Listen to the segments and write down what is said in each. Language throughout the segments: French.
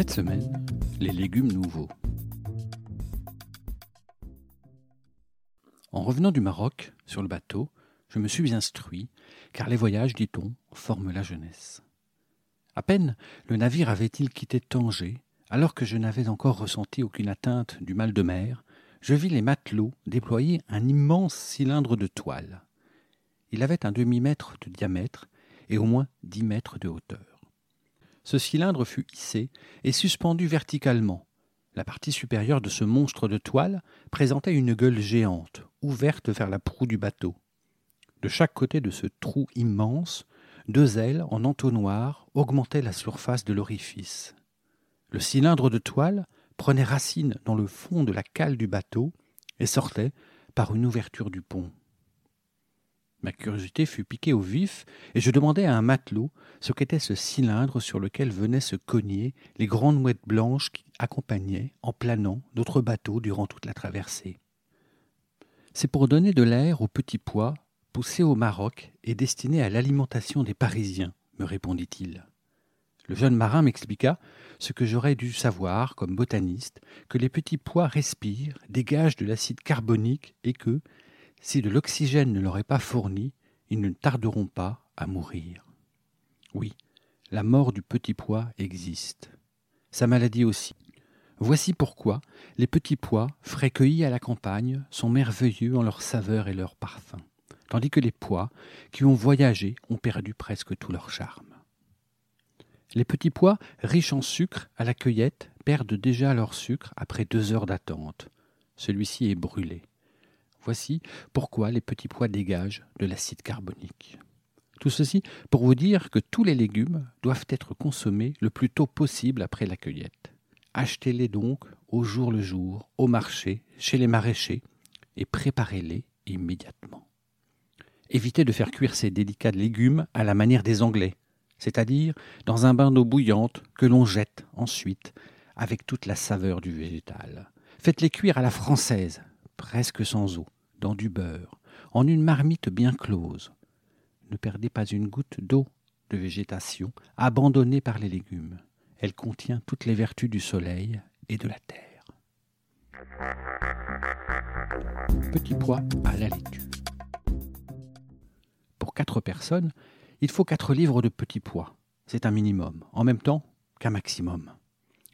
Cette semaine, les légumes nouveaux. En revenant du Maroc, sur le bateau, je me suis instruit, car les voyages, dit-on, forment la jeunesse. À peine le navire avait-il quitté Tanger, alors que je n'avais encore ressenti aucune atteinte du mal de mer, je vis les matelots déployer un immense cylindre de toile. Il avait un demi-mètre de diamètre et au moins dix mètres de hauteur. Ce cylindre fut hissé et suspendu verticalement. La partie supérieure de ce monstre de toile présentait une gueule géante, ouverte vers la proue du bateau. De chaque côté de ce trou immense, deux ailes en entonnoir augmentaient la surface de l'orifice. Le cylindre de toile prenait racine dans le fond de la cale du bateau et sortait par une ouverture du pont. Ma curiosité fut piquée au vif, et je demandai à un matelot ce qu'était ce cylindre sur lequel venaient se cogner les grandes mouettes blanches qui accompagnaient, en planant, d'autres bateaux durant toute la traversée. C'est pour donner de l'air aux petits pois poussés au Maroc et destinés à l'alimentation des Parisiens, me répondit-il. Le jeune marin m'expliqua ce que j'aurais dû savoir comme botaniste, que les petits pois respirent, dégagent de l'acide carbonique et que, si de l'oxygène ne leur est pas fourni, ils ne tarderont pas à mourir. Oui, la mort du petit pois existe. Sa maladie aussi. Voici pourquoi les petits pois, frais cueillis à la campagne, sont merveilleux en leur saveur et leur parfum, tandis que les pois, qui ont voyagé, ont perdu presque tout leur charme. Les petits pois, riches en sucre, à la cueillette, perdent déjà leur sucre après deux heures d'attente. Celui-ci est brûlé. Voici pourquoi les petits pois dégagent de l'acide carbonique. Tout ceci pour vous dire que tous les légumes doivent être consommés le plus tôt possible après la cueillette. Achetez-les donc au jour le jour, au marché, chez les maraîchers, et préparez-les immédiatement. Évitez de faire cuire ces délicats légumes à la manière des Anglais, c'est-à-dire dans un bain d'eau bouillante que l'on jette ensuite avec toute la saveur du végétal. Faites-les cuire à la française, presque sans eau, dans du beurre, en une marmite bien close. Ne perdez pas une goutte d'eau de végétation abandonnée par les légumes. Elle contient toutes les vertus du soleil et de la terre. Petit pois à la laitue. Pour quatre personnes, il faut quatre livres de petits pois. C'est un minimum. En même temps qu'un maximum.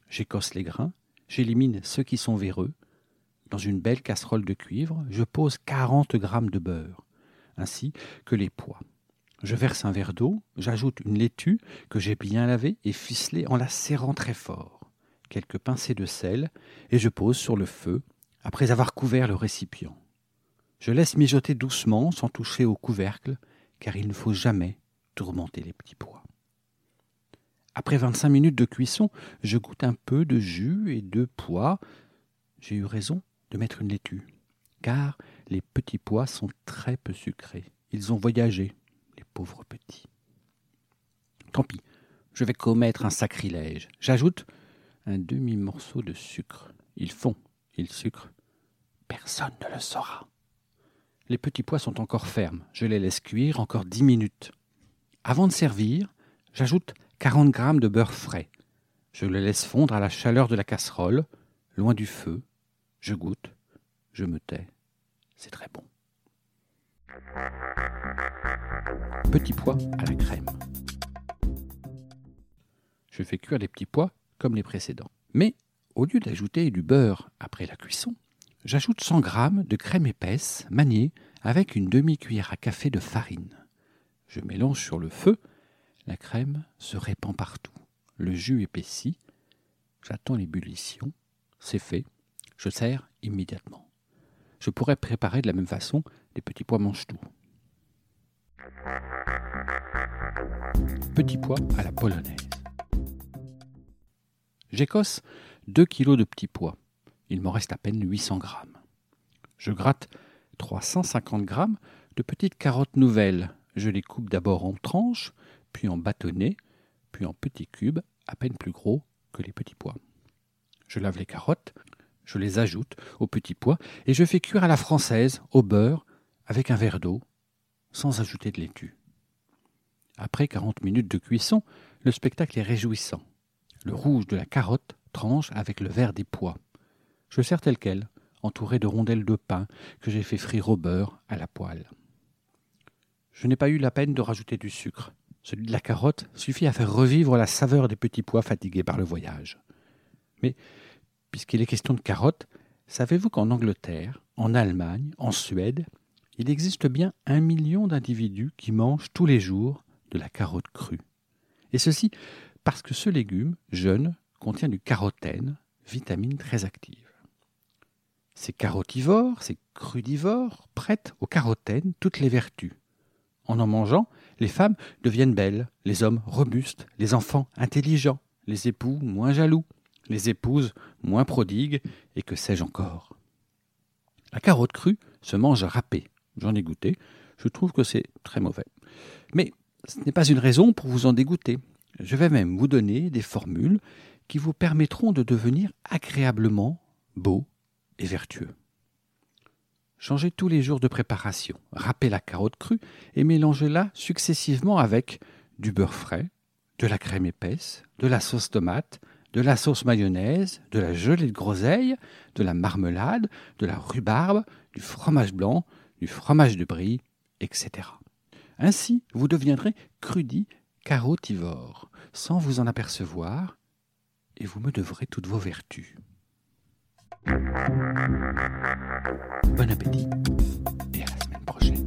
J'écosse les grains, j'élimine ceux qui sont véreux, dans une belle casserole de cuivre, je pose 40 grammes de beurre, ainsi que les pois. Je verse un verre d'eau, j'ajoute une laitue que j'ai bien lavée et ficelée en la serrant très fort, quelques pincées de sel, et je pose sur le feu, après avoir couvert le récipient. Je laisse mijoter doucement sans toucher au couvercle, car il ne faut jamais tourmenter les petits pois. Après 25 minutes de cuisson, je goûte un peu de jus et de pois. J'ai eu raison, de mettre une laitue, car les petits pois sont très peu sucrés. Ils ont voyagé, les pauvres petits. Tant pis, je vais commettre un sacrilège. J'ajoute un demi-morceau de sucre. Ils font, ils sucrent. Personne ne le saura. Les petits pois sont encore fermes. Je les laisse cuire encore dix minutes. Avant de servir, j'ajoute 40 grammes de beurre frais. Je le laisse fondre à la chaleur de la casserole, loin du feu, je goûte, je me tais. C'est très bon. Petits pois à la crème. Je fais cuire les petits pois comme les précédents. Mais au lieu d'ajouter du beurre après la cuisson, j'ajoute 100 g de crème épaisse maniée avec une demi-cuillère à café de farine. Je mélange sur le feu, la crème se répand partout. Le jus épaissit, j'attends l'ébullition, c'est fait, je sers immédiatement. Je pourrais préparer de la même façon les petits pois mange tout. Petits pois à la polonaise. J'écosse deux kilos de petits pois. Il m'en reste à peine 800 grammes. Je gratte 350 grammes de petites carottes nouvelles. Je les coupe d'abord en tranches, puis en bâtonnets, puis en petits cubes à peine plus gros que les petits pois. Je lave les carottes, je les ajoute aux petits pois et je fais cuire à la française, au beurre, avec un verre d'eau, sans ajouter de laitue. Après quarante minutes de cuisson, le spectacle est réjouissant. Le rouge de la carotte tranche avec le vert des pois. Je sers tel quel, entouré de rondelles de pain que j'ai fait frire au beurre à la poêle. Je n'ai pas eu la peine de rajouter du sucre. Celui de la carotte suffit à faire revivre la saveur des petits pois fatigués par le voyage. Mais, puisqu'il est question de carottes, savez-vous qu'en Angleterre, en Allemagne, en Suède, il existe bien un million d'individus qui mangent tous les jours de la carotte crue? Et ceci parce que ce légume, jeune, contient du carotène, vitamine très active. Ces carotivores, ces crudivores, prêtent au carotène toutes les vertus. En en mangeant, les femmes deviennent belles, les hommes robustes, les enfants intelligents, les époux moins jaloux, les épouses moins prodigues, et que sais-je encore. La carotte crue se mange râpée. J'en ai goûté. Je trouve que c'est très mauvais. Mais ce n'est pas une raison pour vous en dégoûter. Je vais même vous donner des formules qui vous permettront de devenir agréablement beau et vertueux. Changez tous les jours de préparation. Râpez la carotte crue et mélangez-la successivement avec du beurre frais, de la crème épaisse, de la sauce tomate, de la sauce mayonnaise, de la gelée de groseille, de la marmelade, de la rhubarbe, du fromage blanc, du fromage de brie, etc. Ainsi, vous deviendrez crudit carotivore, sans vous en apercevoir, et vous me devrez toutes vos vertus. Bon appétit et à la semaine prochaine.